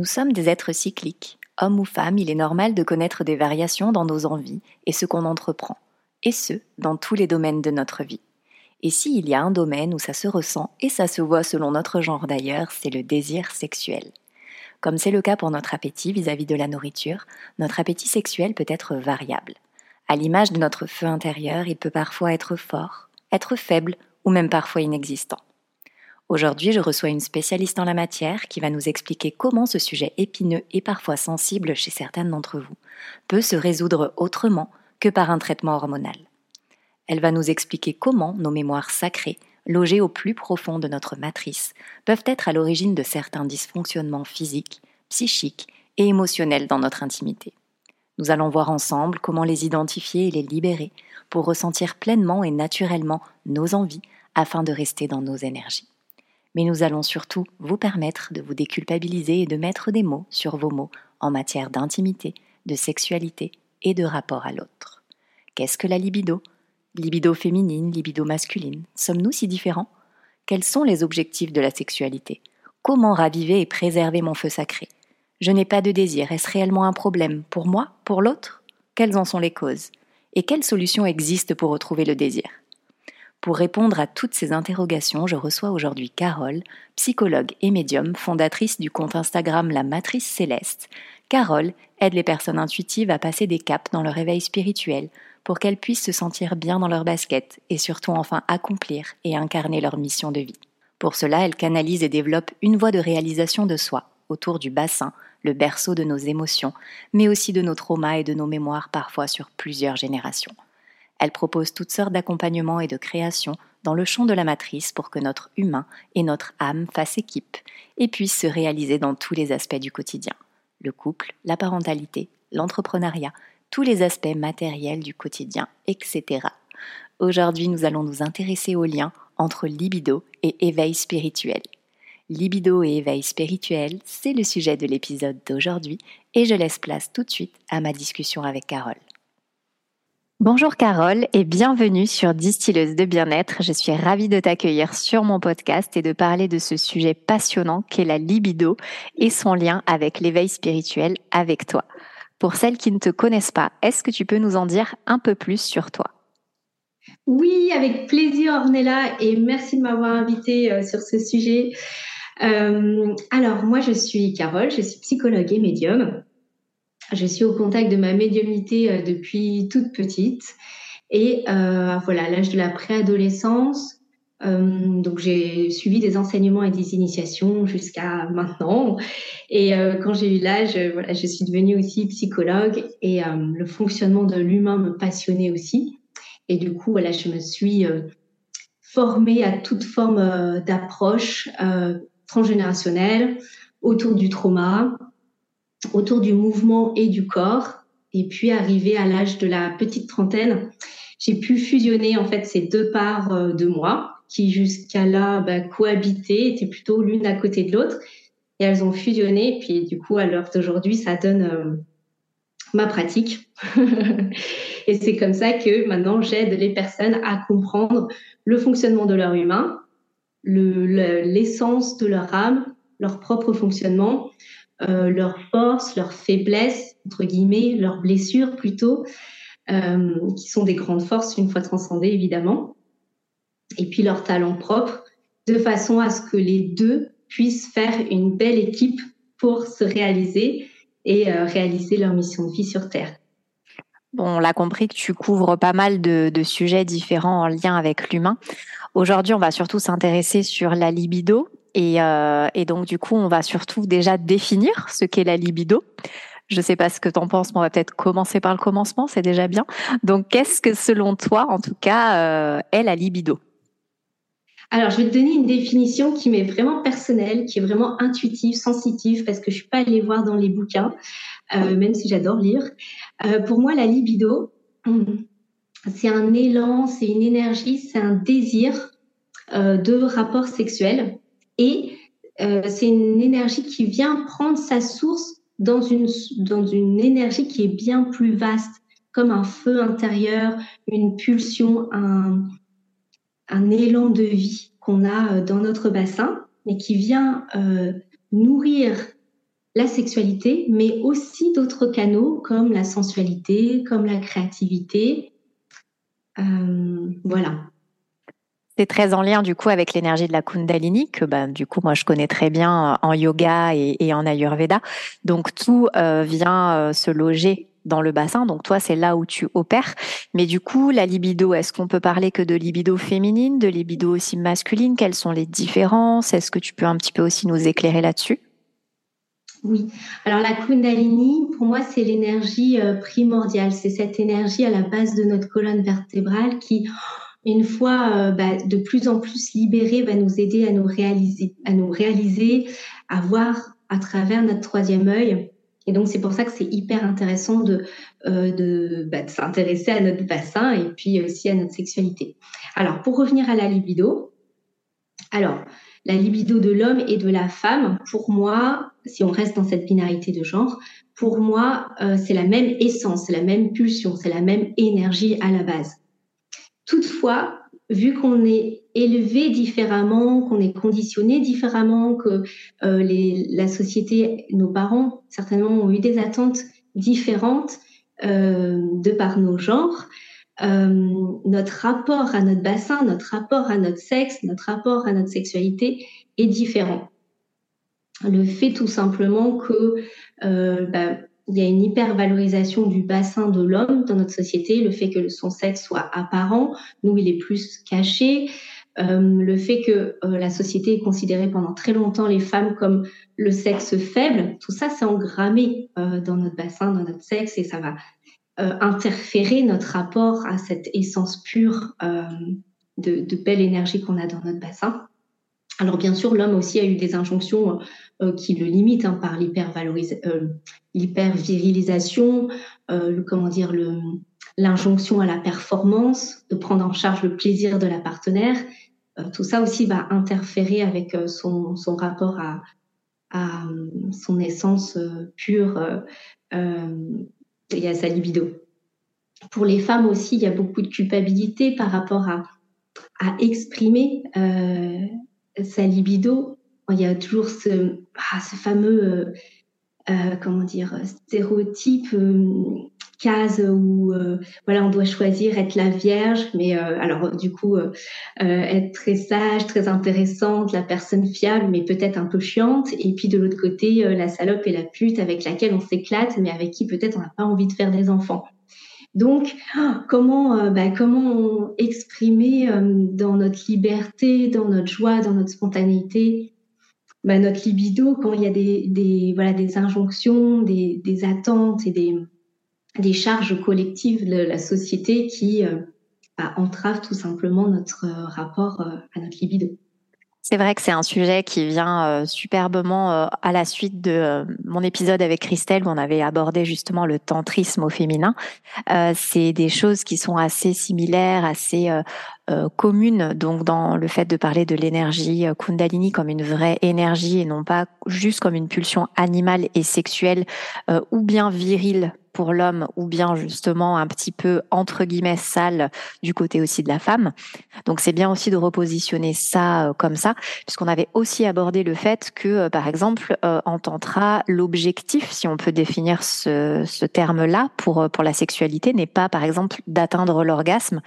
Nous sommes des êtres cycliques. Hommes ou femmes, il est normal de connaître des variations dans nos envies et ce qu'on entreprend, et ce, dans tous les domaines de notre vie. Et s'il y a un domaine où ça se ressent et ça se voit selon notre genre d'ailleurs, c'est le désir sexuel. Comme c'est le cas pour notre appétit vis-à-vis de la nourriture, notre appétit sexuel peut être variable. À l'image de notre feu intérieur, il peut parfois être fort, être faible ou même parfois inexistant. Aujourd'hui, je reçois une spécialiste en la matière qui va nous expliquer comment ce sujet épineux et parfois sensible chez certaines d'entre vous peut se résoudre autrement que par un traitement hormonal. Elle va nous expliquer comment nos mémoires sacrées, logées au plus profond de notre matrice, peuvent être à l'origine de certains dysfonctionnements physiques, psychiques et émotionnels dans notre intimité. Nous allons voir ensemble comment les identifier et les libérer pour ressentir pleinement et naturellement nos envies afin de rester dans nos énergies mais nous allons surtout vous permettre de vous déculpabiliser et de mettre des mots sur vos mots en matière d'intimité, de sexualité et de rapport à l'autre. Qu'est-ce que la libido? Libido féminine, libido masculine. Sommes-nous si différents? Quels sont les objectifs de la sexualité? Comment raviver et préserver mon feu sacré? Je n'ai pas de désir, est-ce réellement un problème Pour moi Pour l'autre? Quelles en sont les causes? Et quelles solutions existent pour retrouver le désir? Pour répondre à toutes ces interrogations, je reçois aujourd'hui Carole, psychologue et médium, fondatrice du compte Instagram La Matrice Céleste. Carole aide les personnes intuitives à passer des caps dans leur éveil spirituel pour qu'elles puissent se sentir bien dans leur basket et surtout enfin accomplir et incarner leur mission de vie. Pour cela, elle canalise et développe une voie de réalisation de soi autour du bassin, le berceau de nos émotions, mais aussi de nos traumas et de nos mémoires parfois sur plusieurs générations. Elle propose toutes sortes d'accompagnements et de créations dans le champ de la matrice pour que notre humain et notre âme fassent équipe et puissent se réaliser dans tous les aspects du quotidien. Le couple, la parentalité, l'entrepreneuriat, tous les aspects matériels du quotidien, etc. Aujourd'hui, nous allons nous intéresser au lien entre libido et éveil spirituel. Libido et éveil spirituel, c'est le sujet de l'épisode d'aujourd'hui et je laisse place tout de suite à ma discussion avec Carole. Bonjour Carole et bienvenue sur Distilleuse de bien-être. Je suis ravie de t'accueillir sur mon podcast et de parler de ce sujet passionnant qu'est la libido et son lien avec l'éveil spirituel avec toi. Pour celles qui ne te connaissent pas, est-ce que tu peux nous en dire un peu plus sur toi? Oui, avec plaisir Ornella et merci de m'avoir invitée euh, sur ce sujet. Euh, alors moi je suis Carole, je suis psychologue et médium. Je suis au contact de ma médiumnité euh, depuis toute petite. Et euh, voilà, à l'âge de la préadolescence, euh, donc j'ai suivi des enseignements et des initiations jusqu'à maintenant. Et quand j'ai eu l'âge, voilà, je suis devenue aussi psychologue et le fonctionnement de l'humain me passionnait aussi. Et du coup, voilà, je me suis formée à toute forme d'approche transgénérationnelle autour du trauma, autour du mouvement et du corps. Et puis, arrivé à l'âge de la petite trentaine, j'ai pu fusionner en fait ces deux parts euh, de moi qui jusqu'à là bah, cohabitaient, étaient plutôt l'une à côté de l'autre. Et elles ont fusionné. Et puis, du coup, à l'heure d'aujourd'hui, ça donne euh, ma pratique. et c'est comme ça que maintenant, j'aide les personnes à comprendre le fonctionnement de leur humain, l'essence le, de leur âme, leur propre fonctionnement, euh, leurs forces, leurs faiblesses, entre guillemets, leurs blessures plutôt, euh, qui sont des grandes forces une fois transcendées évidemment, et puis leurs talents propres, de façon à ce que les deux puissent faire une belle équipe pour se réaliser et euh, réaliser leur mission de vie sur Terre. Bon, on l'a compris que tu couvres pas mal de, de sujets différents en lien avec l'humain. Aujourd'hui, on va surtout s'intéresser sur la libido, et, euh, et, donc, du coup, on va surtout déjà définir ce qu'est la libido. Je ne sais pas ce que tu en penses, mais on va peut-être commencer par le commencement, c'est déjà bien. Donc, qu'est-ce que, selon toi, en tout cas, euh, est la libido? Alors, je vais te donner une définition qui m'est vraiment personnelle, qui est vraiment intuitive, sensitive, parce que je suis pas allée voir dans les bouquins, euh, même si j'adore lire. Pour moi, la libido, c'est un élan, c'est une énergie, c'est un désir de rapport sexuel et euh, c'est une énergie qui vient prendre sa source dans une, énergie qui est bien plus vaste, comme un feu intérieur, une pulsion, un, élan de vie qu'on a euh, dans notre bassin, et qui vient euh, nourrir la sexualité, mais aussi d'autres canaux comme la sensualité, comme la créativité. Voilà. C'est très en lien du coup avec l'énergie de la Kundalini que ben, du coup moi je connais très bien en yoga et, en Ayurveda. Donc tout vient se loger dans le bassin. Donc toi, c'est là où tu opères. Mais du coup, la libido, est-ce qu'on peut parler que de libido féminine, de libido aussi masculine? Quelles sont les différences? Est-ce que tu peux un petit peu aussi nous éclairer là-dessus? Oui. Alors la Kundalini, pour moi, c'est l'énergie euh, primordiale. C'est cette énergie à la base de notre colonne vertébrale qui, une fois euh, bah, de plus en plus libérée, va nous aider à nous réaliser, à nous réaliser, à voir à travers notre troisième œil et donc, c'est pour ça que c'est hyper intéressant de, euh, de, bah, de s'intéresser à notre bassin et puis aussi à notre sexualité. Alors, pour revenir à la libido, alors, la libido de l'homme et de la femme, pour moi, si on reste dans cette binarité de genre, pour moi, euh, c'est la même essence, c'est la même pulsion, c'est la même énergie à la base. Toutefois, vu qu'on est élevé différemment, qu'on est conditionné différemment, que euh, les, la société, nos parents certainement ont eu des attentes différentes euh, de par nos genres, euh, notre rapport à notre bassin, notre rapport à notre sexe, notre rapport à notre sexualité est différent. Le fait tout simplement que euh, il y a une hypervalorisation du bassin de l'homme dans notre société, le fait que son sexe soit apparent, nous il est plus caché, euh, le fait que euh, la société ait considéré pendant très longtemps les femmes comme le sexe faible, tout ça c'est engrammé euh, dans notre bassin, dans notre sexe et ça va interférer notre rapport à cette essence pure de belle énergie qu'on a dans notre bassin. Alors bien sûr, l'homme aussi a eu des injonctions euh, qui le limitent hein, par l'hyper-virilisation, euh, le, comment dire, l'injonction à la performance, de prendre en charge le plaisir de la partenaire. Euh, tout ça aussi va interférer avec son, rapport à, son essence pure et à sa libido. Pour les femmes aussi, il y a beaucoup de culpabilité par rapport à exprimer sa libido, il y a toujours ce, ah, fameux, euh, euh, comment dire, stéréotype, euh, case où voilà, on doit choisir être la vierge, mais alors du coup, être très sage, très intéressante, la personne fiable, mais peut-être un peu chiante, et puis de l'autre côté, la salope et la pute avec laquelle on s'éclate, mais avec qui peut-être on n'a pas envie de faire des enfants. Donc, comment, euh, bah, comment exprimer euh, dans notre liberté, dans notre joie, dans notre spontanéité, bah, notre libido quand il y a des, voilà, des injonctions, des, attentes et des, des charges collectives de la société qui euh, bah, entravent tout simplement notre rapport à notre libido. C'est vrai que c'est un sujet qui vient euh, superbement euh, à la suite de euh, mon épisode avec Christelle où on avait abordé justement le tantrisme au féminin. c'est des choses qui sont assez similaires, assez communes, donc dans le fait de parler de l'énergie Kundalini comme une vraie énergie et non pas juste comme une pulsion animale et sexuelle ou bien virile pour l'homme ou bien justement un petit peu entre guillemets sale du côté aussi de la femme. Donc c'est bien aussi de repositionner ça euh, comme ça, puisqu'on avait aussi abordé le fait que euh, par exemple euh, en tantra l'objectif, si on peut définir ce, ce terme-là pour pour la sexualité, n'est pas par exemple d'atteindre l'orgasme.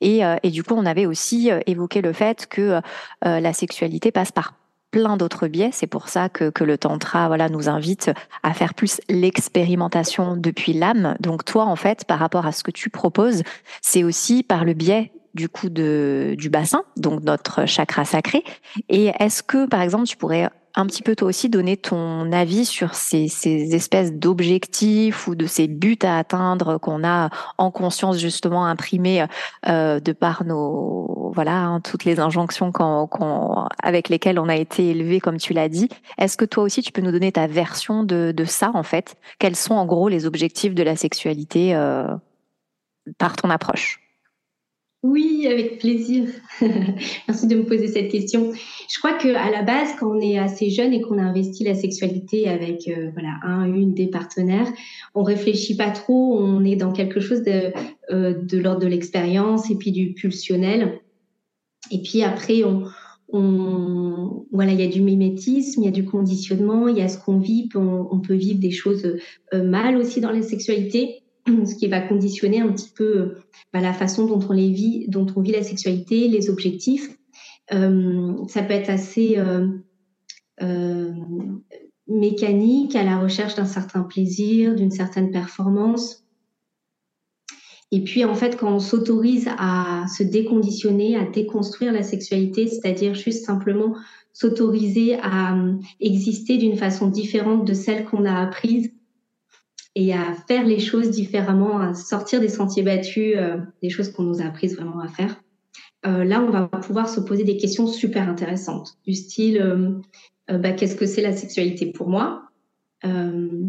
Et, et du coup on avait aussi évoqué le fait que la sexualité passe par plein d'autres biais. C'est pour ça que, que le tantra voilà nous invite à faire plus l'expérimentation depuis l'âme. Donc toi en fait par rapport à ce que tu proposes, c'est aussi par le biais du coup de du bassin, donc notre chakra sacré. Et est-ce que par exemple tu pourrais un petit peu toi aussi donner ton avis sur ces, ces espèces d'objectifs ou de ces buts à atteindre qu'on a en conscience justement imprimés euh, de par nos voilà hein, toutes les injonctions avec lesquelles on a été élevé comme tu l'as dit. Est-ce que toi aussi tu peux nous donner ta version de, de ça en fait? Quels sont en gros les objectifs de la sexualité euh, par ton approche? Oui, avec plaisir. Merci de me poser cette question. Je crois que à la base, quand on est assez jeune et qu'on a investi la sexualité avec euh, voilà un, une des partenaires, on réfléchit pas trop. On est dans quelque chose de euh, de l'ordre de l'expérience et puis du pulsionnel. Et puis après, on, on voilà, il y a du mimétisme, il y a du conditionnement, il y a ce qu'on vit. On, peut vivre des choses euh, mal aussi dans la sexualité ce qui va conditionner un petit peu bah, la façon dont on vit, dont on vit la sexualité, les objectifs. Euh, ça peut être assez euh, euh, mécanique, à la recherche d'un certain plaisir, d'une certaine performance. Et puis en fait, quand on s'autorise à se déconditionner, à déconstruire la sexualité, c'est-à-dire juste simplement s'autoriser à exister d'une façon différente de celle qu'on a apprise et à faire les choses différemment, à sortir des sentiers battus, euh, des choses qu'on nous a apprises vraiment à faire. Euh, là, on va pouvoir se poser des questions super intéressantes, du style euh, bah, qu'est-ce que c'est la sexualité pour moi?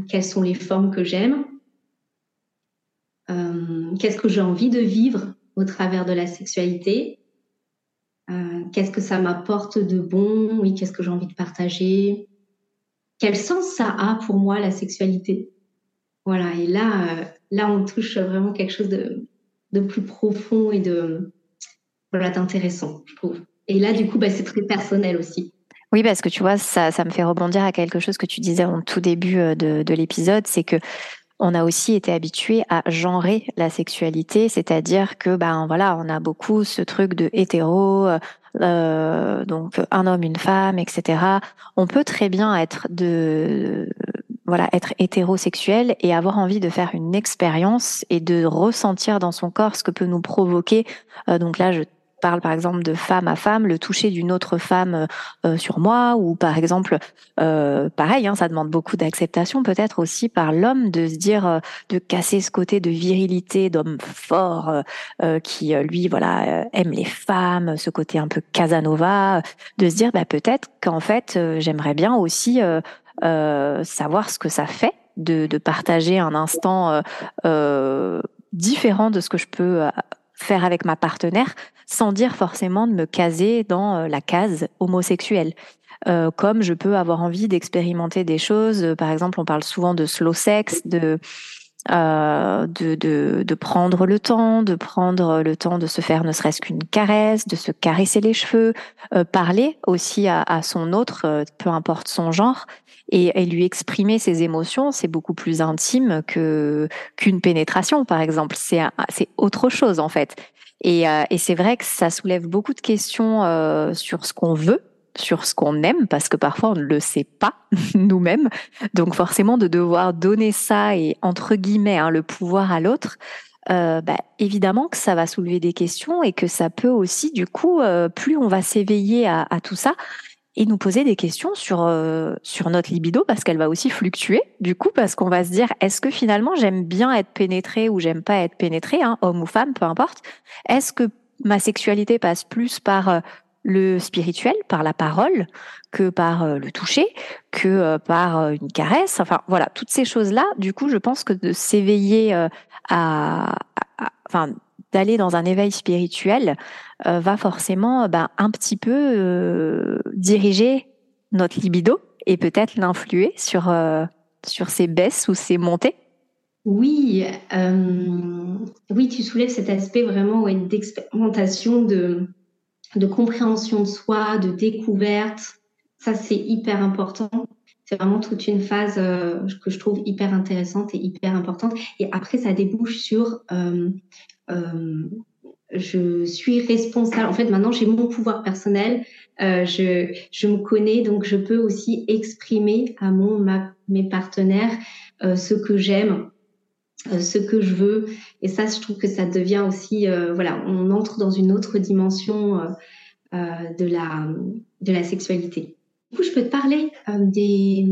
Quelles sont les formes que j'aime? Qu'est-ce que j'ai envie de vivre au travers de la sexualité? Qu'est-ce que ça m'apporte de bon? Oui, qu'est-ce que j'ai envie de partager? Quel sens ça a pour moi la sexualité? Voilà, et là, euh, là, on touche vraiment quelque chose de, de plus profond et de voilà, d'intéressant, je trouve. Et là, du coup, bah, c'est très personnel aussi. Oui, parce que tu vois, ça, ça me fait rebondir à quelque chose que tu disais en tout début euh, de, de l'épisode, c'est que on a aussi été habitué à genrer la sexualité, c'est-à-dire que ben voilà, on a beaucoup ce truc de hétéro, euh, donc un homme, une femme, etc. On peut très bien être de voilà, être hétérosexuel et avoir envie de faire une expérience et de ressentir dans son corps ce que peut nous provoquer. Euh, donc là, je parle par exemple de femme à femme, le toucher d'une autre femme euh, sur moi, ou par exemple, euh, pareil, hein, ça demande beaucoup d'acceptation peut-être aussi par l'homme de se dire, de casser ce côté de virilité, d'homme fort, qui lui, voilà, aime les femmes, ce côté un peu Casanova, de se dire, bah, peut-être qu'en fait, j'aimerais bien aussi euh, savoir ce que ça fait de, de partager un instant euh, euh, différent de ce que je peux faire avec ma partenaire sans dire forcément de me caser dans la case homosexuelle. Euh, comme je peux avoir envie d'expérimenter des choses. Par exemple, on parle souvent de slow sex, de euh, de, de, de, prendre le temps, de prendre le temps de se faire ne serait-ce qu'une caresse, de se caresser les cheveux, euh, parler aussi à, à son autre, euh, peu importe son genre, et, et lui exprimer ses émotions, c'est beaucoup plus intime que qu'une pénétration, par exemple. C'est c'est autre chose en fait. Et, euh, et c'est vrai que ça soulève beaucoup de questions sur ce qu'on veut sur ce qu'on aime parce que parfois on ne le sait pas nous-mêmes. Donc forcément de devoir donner ça et entre guillemets hein, le pouvoir à l'autre, euh, bah, évidemment que ça va soulever des questions et que ça peut aussi du coup euh, plus on va s'éveiller à, tout ça et nous poser des questions sur euh, sur notre libido parce qu'elle va aussi fluctuer du coup parce qu'on va se dire est-ce que finalement j'aime bien être pénétré ou j'aime pas être pénétré hein, homme ou femme peu importe est-ce que ma sexualité passe plus par le spirituel par la parole que par euh, le toucher, que euh, par euh, une caresse? Enfin, voilà, toutes ces choses-là. Du coup, je pense que de s'éveiller à, enfin, d'aller dans un éveil spirituel va forcément ben, un petit peu diriger notre libido et peut-être l'influer sur sur ses baisses ou ses montées. Oui, oui, tu soulèves cet aspect vraiment d'expérimentation de de compréhension de soi, de découverte. Ça, c'est hyper important. C'est vraiment toute une phase euh, que je trouve hyper intéressante et hyper importante. Et après, ça débouche sur euh, euh, je suis responsable. En fait, maintenant, j'ai mon pouvoir personnel. Euh, je, me connais, donc je peux aussi exprimer à mon ma, mes partenaires euh, ce que j'aime, euh, ce que je veux. Et ça, je trouve que ça devient aussi, euh, voilà, on entre dans une autre dimension euh, de la de la sexualité. Du coup, je peux te parler des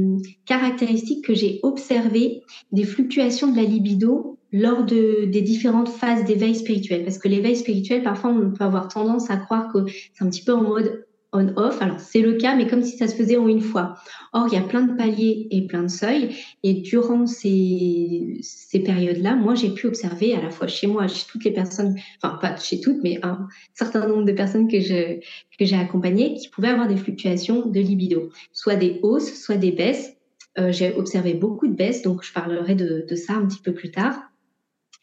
caractéristiques que j'ai observées des fluctuations de la libido lors de, des différentes phases d'éveil spirituel. Parce que l'éveil spirituel, parfois, on peut avoir tendance à croire que c'est un petit peu en mode on-off. Alors, c'est le cas, mais comme si ça se faisait en une fois. Or, il y a plein de paliers et plein de seuils. Et durant ces, ces périodes-là, moi, j'ai pu observer à la fois chez moi, chez toutes les personnes, enfin, pas chez toutes, mais un certain nombre de personnes que que j'ai accompagnées qui pouvaient avoir des fluctuations de libido. Soit des hausses, soit des baisses. Euh, j'ai observé beaucoup de baisses, donc je parlerai de ça un petit peu plus tard.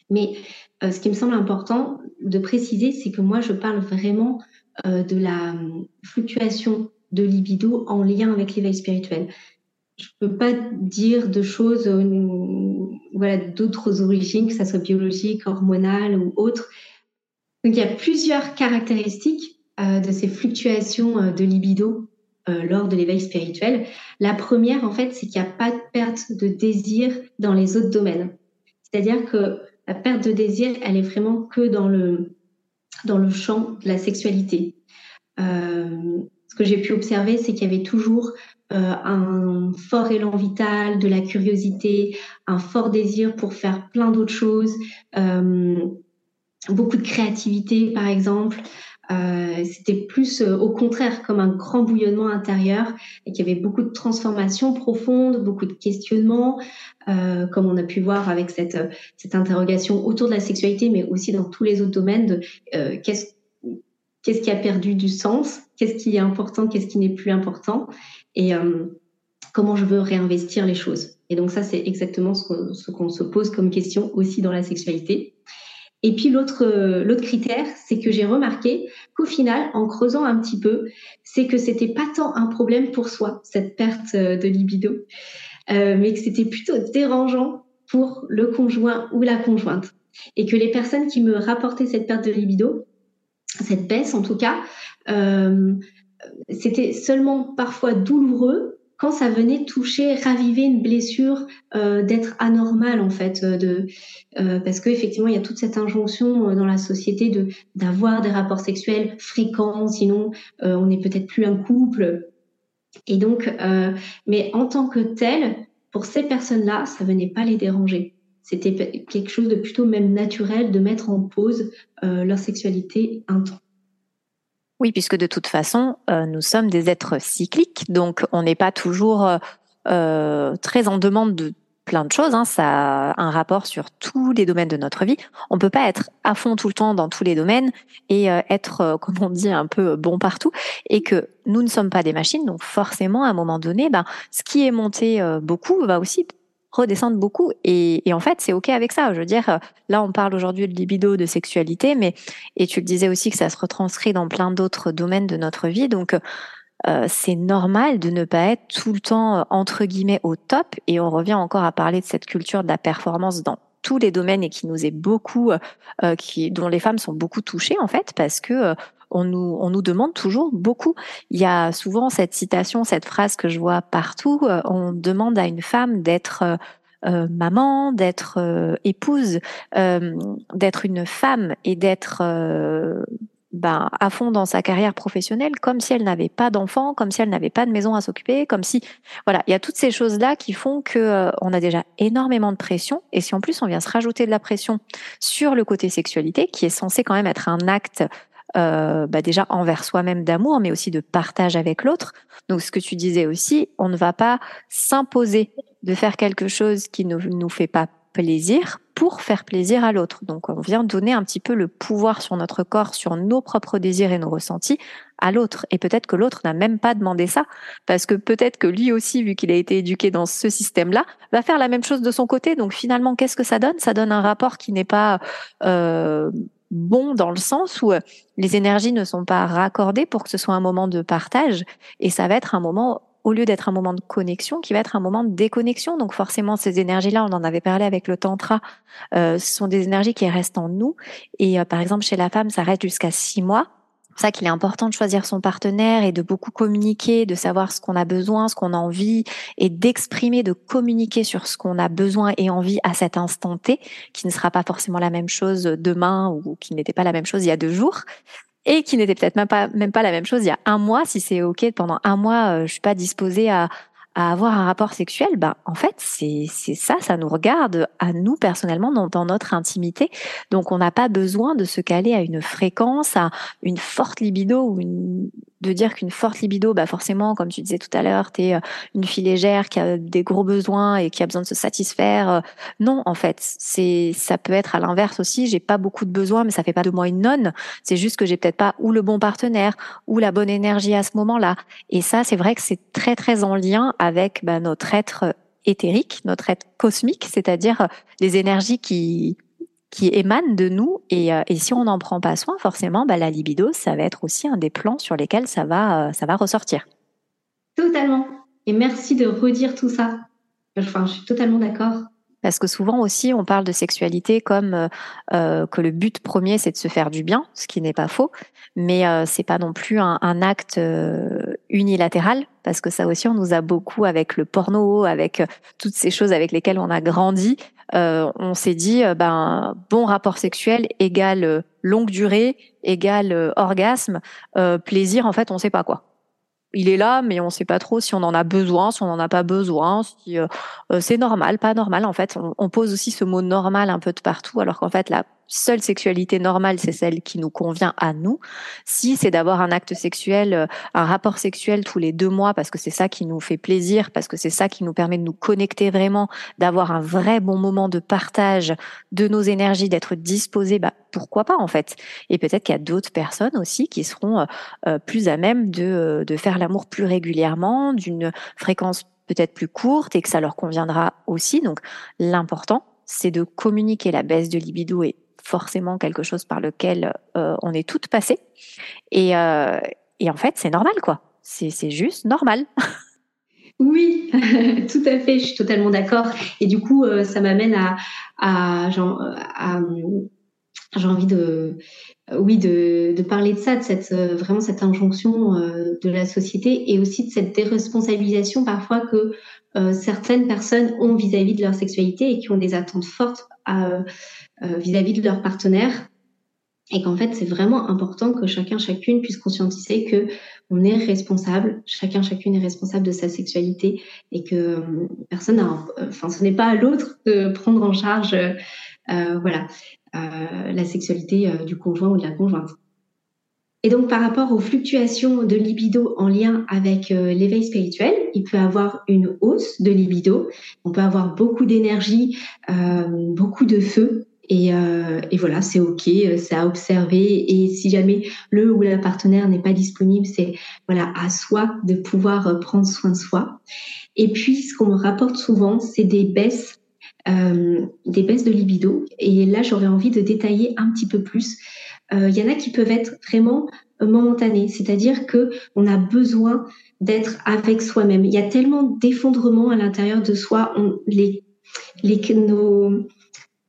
Mais euh, ce qui me semble important de préciser, c'est que moi, je parle vraiment euh, de la euh, fluctuation de libido en lien avec l'éveil spirituel. Je ne peux pas dire de choses, d'autres origines, que ça soit biologique, hormonale ou autre. Donc il y a plusieurs caractéristiques de ces fluctuations de libido lors de l'éveil spirituel. La première, en fait, c'est qu'il n'y a pas de perte de désir dans les autres domaines. C'est-à-dire que la perte de désir, elle est vraiment que dans le dans le champ de la sexualité. Euh, ce que j'ai pu observer, c'est qu'il y avait toujours euh, un fort élan vital, de la curiosité, un fort désir pour faire plein d'autres choses, euh, beaucoup de créativité par exemple. Euh, c'était plus euh, au contraire comme un grand bouillonnement intérieur et qu'il y avait beaucoup de transformations profondes, beaucoup de questionnements, euh, comme on a pu voir avec cette, cette interrogation autour de la sexualité, mais aussi dans tous les autres domaines de qu'est-ce qu'est-ce qui a perdu du sens, qu'est-ce qui est important, qu'est-ce qui n'est plus important, et comment je veux réinvestir les choses. Et donc ça, c'est exactement ce qu'on se pose comme question aussi dans la sexualité. Et puis l'autre euh, l'autre critère, c'est que j'ai remarqué qu'au final, en creusant un petit peu, c'est que c'était pas tant un problème pour soi cette perte euh, de libido, euh, mais que c'était plutôt dérangeant pour le conjoint ou la conjointe, et que les personnes qui me rapportaient cette perte de libido, cette baisse en tout cas, c'était seulement parfois douloureux quand ça venait toucher, raviver une blessure euh, d'être anormal en fait, euh, de euh, parce qu'effectivement il y a toute cette injonction euh, dans la société de d'avoir des rapports sexuels fréquents, sinon euh, on n'est peut-être plus un couple. Et donc, mais en tant que tel, pour ces personnes-là, ça venait pas les déranger. C'était quelque chose de plutôt même naturel de mettre en pause leur sexualité un temps. Oui, puisque de toute façon, euh, nous sommes des êtres cycliques, donc on n'est pas toujours euh, euh, très en demande de plein de choses. Hein. Ça a un rapport sur tous les domaines de notre vie. On peut pas être à fond tout le temps dans tous les domaines et être, comme on dit, un peu bon partout. Et que nous ne sommes pas des machines, donc forcément, à un moment donné, ben, ce qui est monté beaucoup va aussi redescendre beaucoup. Et, en fait, c'est OK avec ça. Je veux dire, là, on parle aujourd'hui de libido, de sexualité, mais, et tu le disais aussi que ça se retranscrit dans plein d'autres domaines de notre vie. Donc, euh, c'est normal de ne pas être tout le temps, euh, entre guillemets, au top. Et on revient encore à parler de cette culture de la performance dans tous les domaines et qui nous est beaucoup, euh, qui, dont les femmes sont beaucoup touchées, en fait, parce que on nous, on nous demande toujours beaucoup. Il y a souvent cette citation, cette phrase que je vois partout. Euh, on demande à une femme d'être euh, euh, maman, d'être épouse, d'être une femme et d'être ben, à fond dans sa carrière professionnelle, comme si elle n'avait pas d'enfant, comme si elle n'avait pas de maison à s'occuper, comme si, voilà, il y a toutes ces choses-là qui font que on a déjà énormément de pression. Et si en plus on vient se rajouter de la pression sur le côté sexualité, qui est censé quand même être un acte euh, bah déjà envers soi-même d'amour, mais aussi de partage avec l'autre. Donc ce que tu disais aussi, on ne va pas s'imposer de faire quelque chose qui ne nous fait pas plaisir pour faire plaisir à l'autre. Donc on vient donner un petit peu le pouvoir sur notre corps, sur nos propres désirs et nos ressentis à l'autre. Et peut-être que l'autre n'a même pas demandé ça, parce que peut-être que lui aussi, vu qu'il a été éduqué dans ce système-là, va faire la même chose de son côté. Donc finalement, qu'est-ce que ça donne? Ça donne un rapport qui n'est pas euh, bon dans le sens où euh, les énergies ne sont pas raccordées pour que ce soit un moment de partage et ça va être un moment au lieu d'être un moment de connexion, qui va être un moment de déconnexion. Donc forcément, ces énergies-là, on en avait parlé avec le tantra, euh, ce sont des énergies qui restent en nous. Et euh, par exemple, chez la femme, ça reste jusqu'à six mois pour ça qu'il est important de choisir son partenaire et de beaucoup communiquer, de savoir ce qu'on a besoin, ce qu'on a envie et d'exprimer, de communiquer sur ce qu'on a besoin et envie à cet instant T, qui ne sera pas forcément la même chose demain ou qui n'était pas la même chose il y a deux jours. et qui n'était peut-être même pas même pas la même chose il y a un mois si c'est ok pendant un mois je suis pas disposée à à avoir un rapport sexuel, bah en fait c'est ça, ça nous regarde à nous personnellement dans, dans notre intimité. Donc on n'a pas besoin de se caler à une fréquence, à une forte libido ou une de dire qu'une forte libido, bah forcément, comme tu disais tout à l'heure, tu es euh, une fille légère qui a des gros besoins et qui a besoin de se satisfaire. Euh, non, en fait, c'est ça peut être à l'inverse aussi. J'ai pas beaucoup de besoins, mais ça fait pas de moi une nonne. C'est juste que j'ai peut-être pas ou le bon partenaire ou la bonne énergie à ce moment-là. Et ça, c'est vrai que c'est très très en lien avec bah, notre être éthérique, notre être cosmique, c'est-à-dire les énergies qui qui émanent de nous. Et, euh, et si on n'en prend pas soin, forcément, bah, la libido, ça va être aussi un des plans sur lesquels ça va, euh, ça va ressortir. Totalement. Et merci de redire tout ça. Enfin, je suis totalement d'accord. Parce que souvent aussi, on parle de sexualité comme euh, que le but premier, c'est de se faire du bien, ce qui n'est pas faux, mais euh, c'est pas non plus un, un acte unilatéral, parce que ça aussi, on nous a beaucoup avec le porno, avec toutes ces choses avec lesquelles on a grandi, euh, on s'est dit, euh, ben, bon rapport sexuel égale euh, longue durée, égale orgasme, plaisir, en fait, on sait pas quoi. Il est là, mais on sait pas trop si on en a besoin, si on en a pas besoin, si c'est normal, pas normal. En fait, on, on, pose aussi ce mot normal un peu de partout, alors qu'en fait, la seule sexualité normale, c'est celle qui nous convient à nous. Si c'est d'avoir un acte sexuel, euh, un rapport sexuel tous les deux mois, parce que c'est ça qui nous fait plaisir, parce que c'est ça qui nous permet de nous connecter vraiment, d'avoir un vrai bon moment de partage de nos énergies, d'être disposé, bah, pourquoi pas en fait Et peut-être qu'il y a d'autres personnes aussi qui seront euh, euh, plus à même de, de faire l'amour plus régulièrement, d'une fréquence peut-être plus courte et que ça leur conviendra aussi. Donc l'important, c'est de communiquer la baisse de libido et forcément quelque chose par lequel euh, on est toutes passées. Et, euh, et en fait, c'est normal, quoi. C'est juste normal. Oui, tout à fait, je suis totalement d'accord. Et du coup, euh, ça m'amène à, à, j'ai envie de, oui, de, de, parler de ça, de cette vraiment cette injonction de la société et aussi de cette déresponsabilisation parfois que certaines personnes ont vis-à-vis -vis de leur sexualité et qui ont des attentes fortes à, euh, vis-à-vis de leur partenaire et qu'en fait c'est vraiment important que chacun chacune puisse conscientiser que on est responsable, chacun chacune est responsable de sa sexualité et que euh, personne n'a, enfin ce n'est pas à l'autre de prendre en charge, euh, voilà, euh, la sexualité du conjoint ou de la conjointe. Et donc par rapport aux fluctuations de libido en lien avec l'éveil spirituel, il peut avoir une hausse de libido, on peut avoir beaucoup d'énergie, beaucoup de feu, et, euh, voilà, c'est ok, euh, c'est à observer. Et si jamais le ou la partenaire n'est pas disponible, c'est voilà à soi de pouvoir euh, prendre soin de soi. Et puis, ce qu'on me rapporte souvent, c'est des baisses, euh, des baisses de libido. Et là, j'aurais envie de détailler un petit peu plus. Il y en a qui peuvent être vraiment momentanées, c'est-à-dire que on a besoin d'être avec soi-même. Il y a tellement d'effondrement à l'intérieur de soi. On,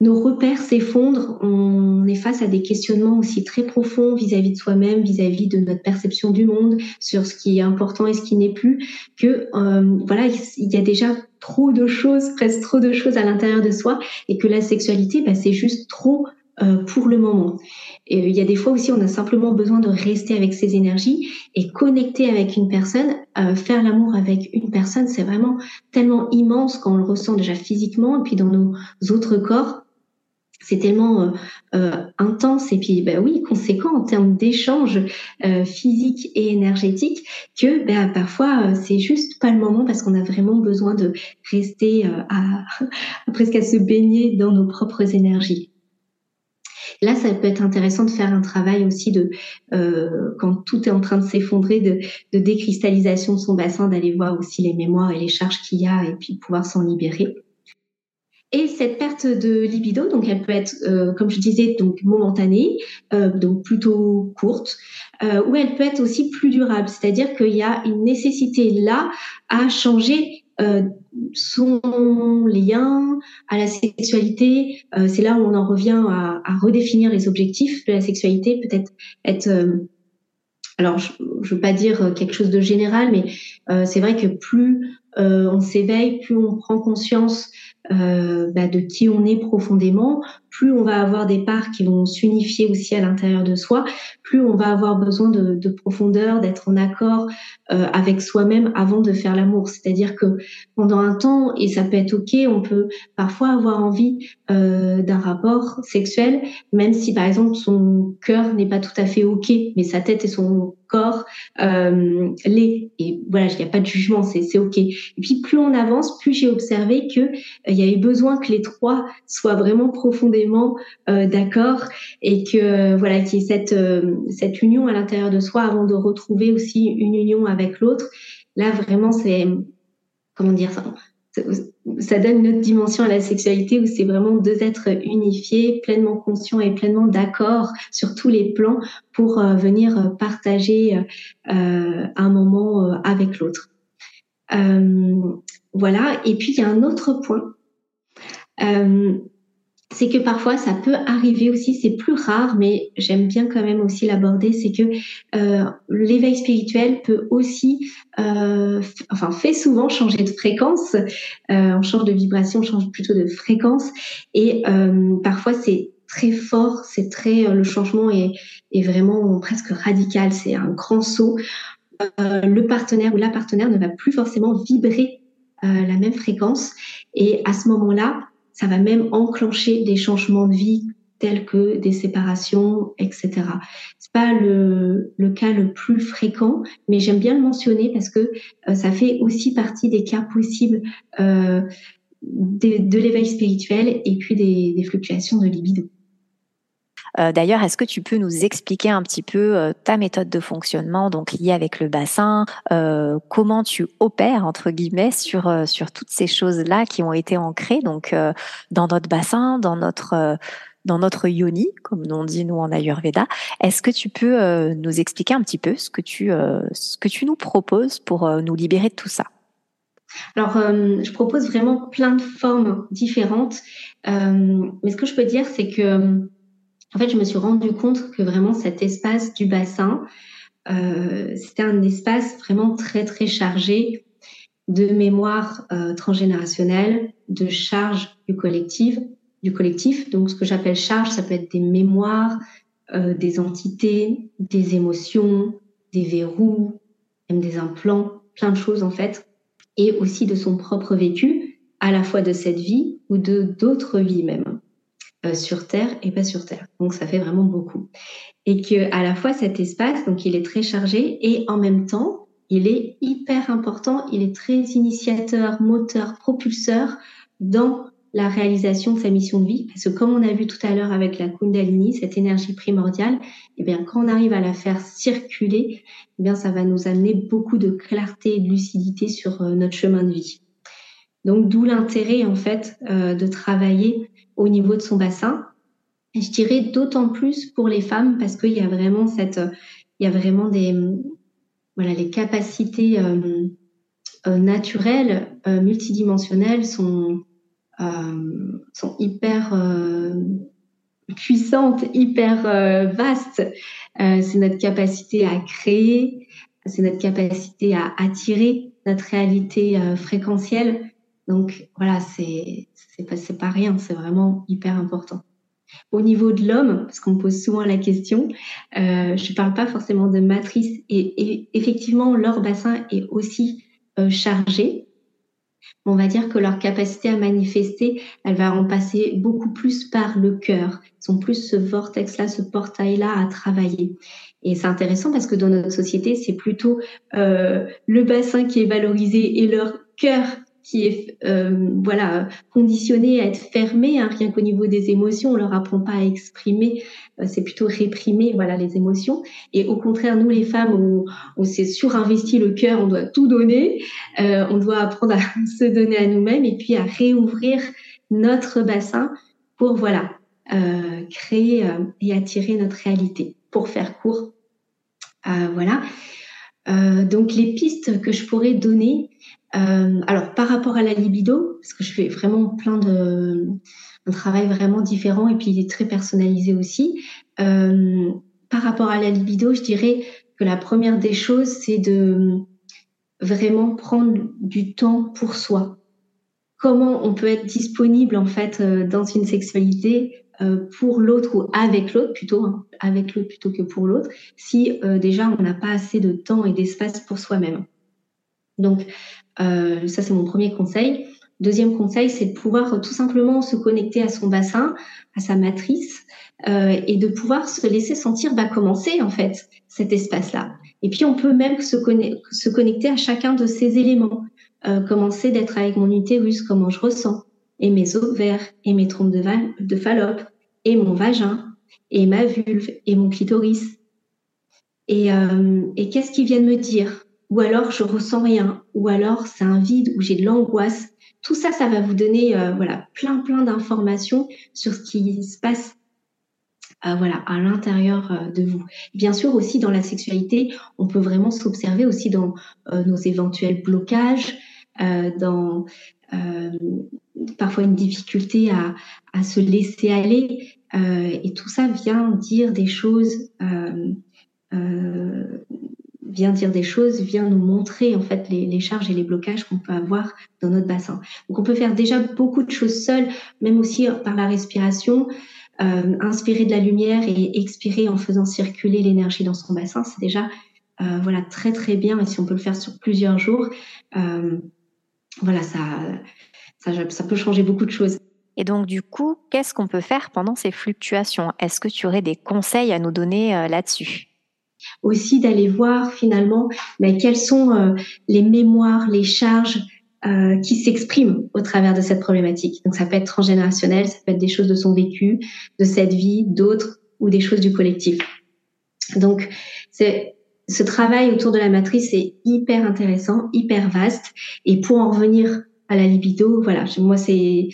nos repères s'effondrent, on est face à des questionnements aussi très profonds vis-à-vis de soi-même, vis-à-vis de notre perception du monde, sur ce qui est important et ce qui n'est plus, que euh, voilà, il y a déjà trop de choses, presque trop de choses à l'intérieur de soi, et que la sexualité, bah, c'est juste trop euh, pour le moment. Et il y a des fois aussi, on a simplement besoin de rester avec ses énergies et connecter avec une personne, euh, faire l'amour avec une personne, c'est vraiment tellement immense quand on le ressent déjà physiquement et puis dans nos autres corps c'est tellement euh, euh, intense et puis bah oui conséquent en termes d'échanges euh, physiques et énergétiques que bah, parfois c'est juste pas le moment parce qu'on a vraiment besoin de rester à, presque à se baigner dans nos propres énergies. Là, ça peut être intéressant de faire un travail aussi de quand tout est en train de s'effondrer, de, de décristallisation de son bassin, d'aller voir aussi les mémoires et les charges qu'il y a et puis pouvoir s'en libérer. Et cette perte de libido, donc elle peut être, euh, comme je disais, donc momentanée, euh, donc plutôt courte, euh, ou elle peut être aussi plus durable. C'est-à-dire qu'il y a une nécessité là à changer euh, son lien à la sexualité. Euh, c'est là où on en revient à, à, redéfinir les objectifs de la sexualité, peut-être être, alors je, je veux pas dire quelque chose de général, mais c'est vrai que plus on s'éveille, plus on prend conscience euh, bah, de qui on est profondément, plus on va avoir des parts qui vont s'unifier aussi à l'intérieur de soi, plus on va avoir besoin de, de profondeur, d'être en accord euh, avec soi-même avant de faire l'amour. C'est-à-dire que pendant un temps, et ça peut être ok, on peut parfois avoir envie euh, d'un rapport sexuel, même si par exemple son cœur n'est pas tout à fait ok, mais sa tête et son corps euh. Et voilà, il n'y a pas de jugement, c'est ok. Et puis plus on avance, plus j'ai observé que euh, il y avait besoin que les trois soient vraiment profondément euh, d'accord et que voilà qu'il y ait cette euh, cette union à l'intérieur de soi avant de retrouver aussi une union avec l'autre. Là vraiment c'est comment dire ça? Ça donne une autre dimension à la sexualité où c'est vraiment deux êtres unifiés, pleinement conscients et pleinement d'accord sur tous les plans pour euh, venir partager euh, un moment euh, avec l'autre. voilà. Et puis il y a un autre point c'est que parfois ça peut arriver aussi, c'est plus rare, mais j'aime bien quand même aussi l'aborder, c'est que euh, l'éveil spirituel peut aussi, euh, enfin fait souvent changer de fréquence, euh, on change de vibration, on change plutôt de fréquence, et euh, parfois c'est très fort, c'est très, le changement est, est vraiment presque radical, c'est un grand saut. le partenaire ou la partenaire ne va plus forcément vibrer la même fréquence, et à ce moment-là, ça va même enclencher des changements de vie tels que des séparations, etc. C'est pas le, cas le plus fréquent, mais j'aime bien le mentionner parce que euh, ça fait aussi partie des cas possibles euh, de, l'éveil spirituel et puis des fluctuations de libido. Euh, d'ailleurs, est-ce que tu peux nous expliquer un petit peu euh, ta méthode de fonctionnement, donc liée avec le bassin, euh, comment tu opères entre guillemets sur sur toutes ces choses-là qui ont été ancrées donc dans notre bassin, dans notre dans notre yoni, comme on dit nous en Ayurveda. Est-ce que tu peux nous expliquer un petit peu ce que tu ce que tu nous proposes pour nous libérer de tout ça? Alors, je propose vraiment plein de formes différentes, mais ce que je peux dire, c'est que en fait, je me suis rendu compte que vraiment cet espace du bassin, euh, c'était un espace vraiment très très chargé de mémoire euh, transgénérationnelle, de charge du collectif, du collectif. Donc, ce que j'appelle charge, ça peut être des mémoires, euh, des entités, des émotions, des verrous, même des implants, plein de choses en fait, et aussi de son propre vécu, à la fois de cette vie ou de d'autres vies même. Euh, sur Terre et pas sur Terre. Donc ça fait vraiment beaucoup. Et que à la fois cet espace, donc il est très chargé et en même temps, il est hyper important, il est très initiateur, moteur, propulseur dans la réalisation de sa mission de vie. Parce que comme on a vu tout à l'heure avec la Kundalini, cette énergie primordiale, eh bien, quand on arrive à la faire circuler, eh bien, ça va nous amener beaucoup de clarté et de lucidité sur euh, notre chemin de vie. Donc, d'où l'intérêt, en fait, euh, de travailler au niveau de son bassin. Je dirais d'autant plus pour les femmes parce qu'il y a vraiment cette, il y a vraiment des, voilà, les capacités euh, euh, naturelles, euh, multidimensionnelles sont, sont hyper puissantes, hyper vastes. c'est notre capacité à créer, c'est notre capacité à attirer notre réalité fréquentielle. Donc voilà, c'est pas, pas rien, c'est vraiment hyper important. Au niveau de l'homme, parce qu'on me pose souvent la question, euh, je ne parle pas forcément de matrice et, effectivement leur bassin est aussi euh, chargé. On va dire que leur capacité à manifester, elle va en passer beaucoup plus par le cœur. Ils ont plus ce vortex-là, ce portail-là à travailler. Et c'est intéressant parce que dans notre société, c'est plutôt euh, le bassin qui est valorisé et leur cœur qui est euh, voilà conditionné à être fermé, hein, rien qu'au niveau des émotions, on leur apprend pas à exprimer, euh, c'est plutôt réprimer voilà les émotions. Et au contraire, nous les femmes, on, on s'est surinvesti le cœur, on doit tout donner, euh, on doit apprendre à se donner à nous-mêmes et puis à réouvrir notre bassin pour voilà créer et attirer notre réalité. Pour faire court, voilà. donc les pistes que je pourrais donner, euh, alors, par rapport à la libido, parce que je fais vraiment plein de travail vraiment différent et puis il est très personnalisé aussi. Euh, par rapport à la libido, je dirais que la première des choses, c'est de vraiment prendre du temps pour soi. comment on peut être disponible en fait dans une sexualité pour l'autre ou avec l'autre plutôt, hein, avec l'autre plutôt que pour l'autre, si déjà on n'a pas assez de temps et d'espace pour soi-même. Donc ça c'est mon premier conseil. Deuxième conseil, c'est de pouvoir tout simplement se connecter à son bassin, à sa matrice, euh, et de pouvoir se laisser sentir bah, commencer en fait cet espace-là. Et puis on peut même se, connecter à chacun de ces éléments, euh, commencer d'être avec mon utérus, comment je ressens, et mes ovaires, et mes trompes de, de Fallope, et mon vagin, et ma vulve, et mon clitoris. Et, euh, et qu'est-ce qu'ils viennent me dire? Ou alors je ressens rien, ou alors c'est un vide, ou j'ai de l'angoisse. Tout ça, ça va vous donner euh, voilà plein plein d'informations sur ce qui se passe euh, voilà à l'intérieur euh, de vous. Bien sûr aussi dans la sexualité, on peut vraiment s'observer aussi dans nos éventuels blocages, dans parfois une difficulté à, à se laisser aller. Et tout ça vient dire des choses vient dire des choses, vient nous montrer en fait les, charges et les blocages qu'on peut avoir dans notre bassin. Donc on peut faire déjà beaucoup de choses seules, même aussi par la respiration, euh, inspirer de la lumière et expirer en faisant circuler l'énergie dans son bassin, c'est déjà euh, voilà très très bien. Et si on peut le faire sur plusieurs jours, euh, voilà ça, ça ça peut changer beaucoup de choses. Et donc, du coup, qu'est-ce qu'on peut faire pendant ces fluctuations? Est-ce que tu aurais des conseils à nous donner là-dessus? Aussi d'aller voir finalement mais quelles sont euh, les mémoires, les charges euh, qui s'expriment au travers de cette problématique. Donc ça peut être transgénérationnel, ça peut être des choses de son vécu, de cette vie, d'autres ou des choses du collectif. Donc c'est ce travail autour de la matrice est hyper intéressant, hyper vaste. Et pour en revenir à la libido, voilà, moi c'est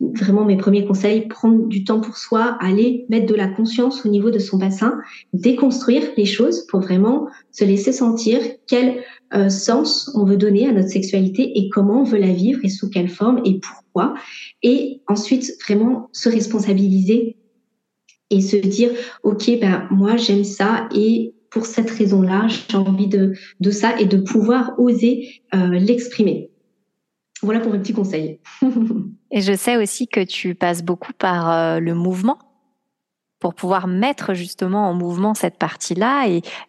vraiment mes premiers conseils, prendre du temps pour soi, aller mettre de la conscience au niveau de son bassin, déconstruire les choses pour vraiment se laisser sentir quel euh, sens on veut donner à notre sexualité et comment on veut la vivre et sous quelle forme et pourquoi. Et ensuite, vraiment se responsabiliser et se dire, OK, ben, moi, j'aime ça et pour cette raison-là, j'ai envie de, de ça et de pouvoir oser euh, l'exprimer. Voilà pour mes petits conseils. Et je sais aussi que tu passes beaucoup par euh, le mouvement pour pouvoir mettre justement en mouvement cette partie-là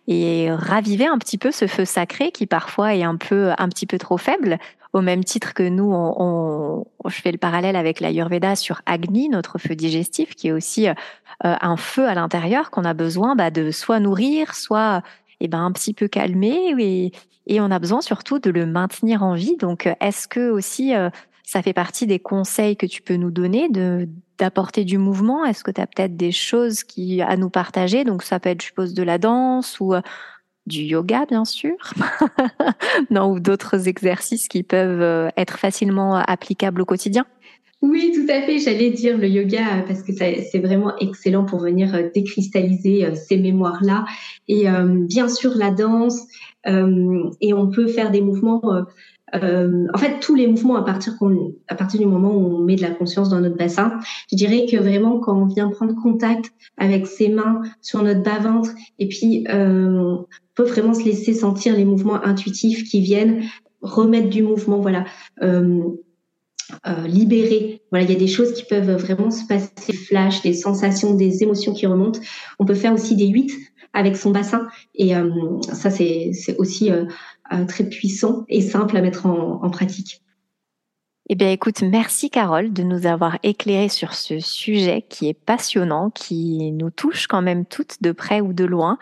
et, raviver un petit peu ce feu sacré qui parfois est un peu un petit peu trop faible. Au même titre que nous, je fais le parallèle avec l'Ayurveda sur Agni, notre feu digestif, qui est aussi euh, un feu à l'intérieur qu'on a besoin bah, de soit nourrir, soit eh ben, un petit peu calmer et, et on a besoin surtout de le maintenir en vie. Donc, est-ce que aussi euh, ça fait partie des conseils que tu peux nous donner de d'apporter du mouvement? Est-ce que tu as peut-être des choses qui à nous partager? Donc ça peut être, je suppose, de la danse ou euh, du yoga, bien sûr, non, ou d'autres exercices qui peuvent euh, être facilement applicables au quotidien. Oui, tout à fait. J'allais dire le yoga parce que c'est vraiment excellent pour venir euh, décristalliser ces mémoires-là. Et bien sûr, la danse. et on peut faire des mouvements euh, en fait, tous les mouvements à partir, à partir du moment où on met de la conscience dans notre bassin, je dirais que vraiment quand on vient prendre contact avec ses mains sur notre bas-ventre et puis euh, on peut vraiment se laisser sentir les mouvements intuitifs qui viennent remettre du mouvement, voilà. Euh, euh. Voilà, il y a des choses qui peuvent vraiment se passer, des flashs, des sensations, des émotions qui remontent. On peut faire aussi des huit avec son bassin et euh, ça c'est aussi euh, euh, très puissant et simple à mettre en, pratique. Eh bien, écoute, merci Carole de nous avoir éclairé sur ce sujet qui est passionnant, qui nous touche quand même toutes de près ou de loin,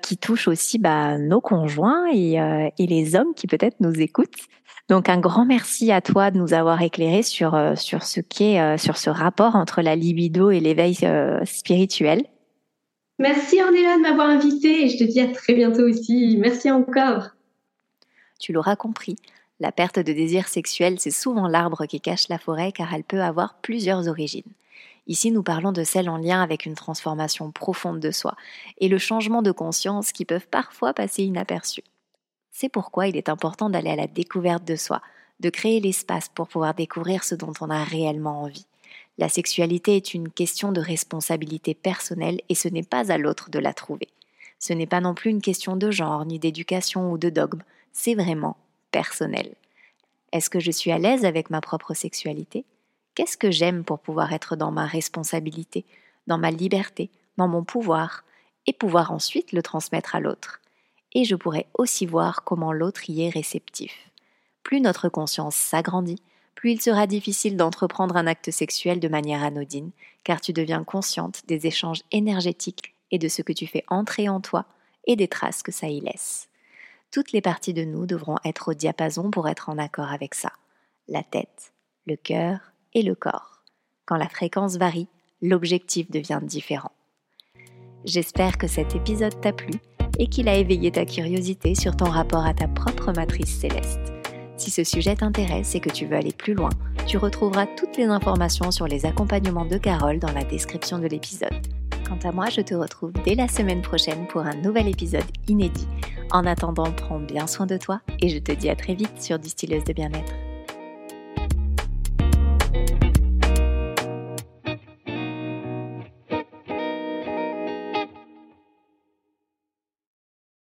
qui touche aussi bah, nos conjoints et, et les hommes qui peut-être nous écoutent. Donc, un grand merci à toi de nous avoir éclairé sur sur ce qu'est sur ce rapport entre la libido et l'éveil spirituel. Merci Ornella de m'avoir invité et je te dis à très bientôt aussi. Merci encore. Tu l'auras compris, la perte de désir sexuel, c'est souvent l'arbre qui cache la forêt car elle peut avoir plusieurs origines. Ici, nous parlons de celles en lien avec une transformation profonde de soi et le changement de conscience qui peuvent parfois passer inaperçus. C'est pourquoi il est important d'aller à la découverte de soi, de créer l'espace pour pouvoir découvrir ce dont on a réellement envie. La sexualité est une question de responsabilité personnelle et ce n'est pas à l'autre de la trouver. Ce n'est pas non plus une question de genre, ni d'éducation ou de dogme c'est vraiment personnel. Est-ce que je suis à l'aise avec ma propre sexualité? Qu'est-ce que j'aime pour pouvoir être dans ma responsabilité, dans ma liberté, dans mon pouvoir, et pouvoir ensuite le transmettre à l'autre? Et je pourrais aussi voir comment l'autre y est réceptif. Plus notre conscience s'agrandit, plus il sera difficile d'entreprendre un acte sexuel de manière anodine, car tu deviens consciente des échanges énergétiques et de ce que tu fais entrer en toi et des traces que ça y laisse. Toutes les parties de nous devront être au diapason pour être en accord avec ça. La tête, le cœur et le corps. Quand la fréquence varie, l'objectif devient différent. J'espère que cet épisode t'a plu et qu'il a éveillé ta curiosité sur ton rapport à ta propre matrice céleste. Si ce sujet t'intéresse et que tu veux aller plus loin, tu retrouveras toutes les informations sur les accompagnements de Carole dans la description de l'épisode. Quant à moi, je te retrouve dès la semaine prochaine pour un nouvel épisode inédit. En attendant, prends bien soin de toi et je te dis à très vite sur Distilleuse de bien-être.